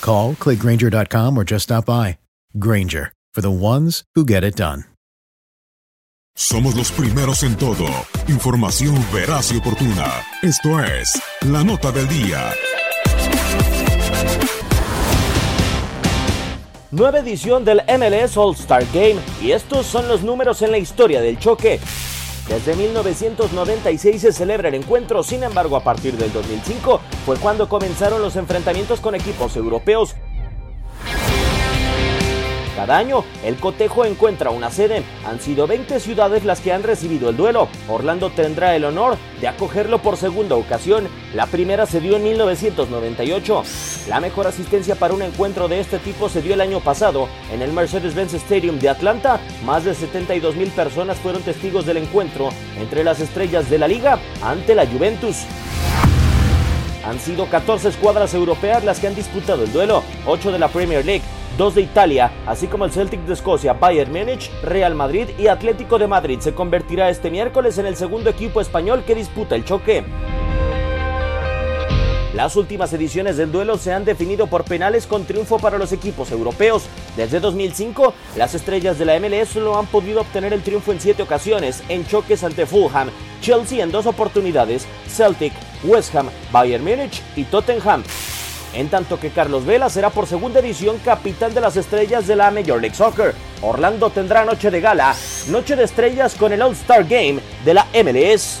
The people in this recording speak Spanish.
Call, clickgranger.com, or just stop by. Granger, for the ones who get it done. Somos los primeros en todo. Información veraz y oportuna. Esto es La Nota del Día. Nueva edición del MLS All-Star Game y estos son los números en la historia del choque. Desde 1996 se celebra el encuentro, sin embargo a partir del 2005 fue cuando comenzaron los enfrentamientos con equipos europeos. Cada año, el cotejo encuentra una sede. Han sido 20 ciudades las que han recibido el duelo. Orlando tendrá el honor de acogerlo por segunda ocasión. La primera se dio en 1998. La mejor asistencia para un encuentro de este tipo se dio el año pasado en el Mercedes-Benz Stadium de Atlanta. Más de 72 mil personas fueron testigos del encuentro entre las estrellas de la liga ante la Juventus. Han sido 14 escuadras europeas las que han disputado el duelo, 8 de la Premier League, 2 de Italia, así como el Celtic de Escocia, Bayern Múnich, Real Madrid y Atlético de Madrid. Se convertirá este miércoles en el segundo equipo español que disputa el choque. Las últimas ediciones del duelo se han definido por penales con triunfo para los equipos europeos. Desde 2005, las estrellas de la MLS solo han podido obtener el triunfo en siete ocasiones, en choques ante Fulham, Chelsea en dos oportunidades, Celtic, West Ham, Bayern Múnich y Tottenham. En tanto que Carlos Vela será por segunda edición capitán de las estrellas de la Major League Soccer. Orlando tendrá noche de gala, noche de estrellas con el All-Star Game de la MLS.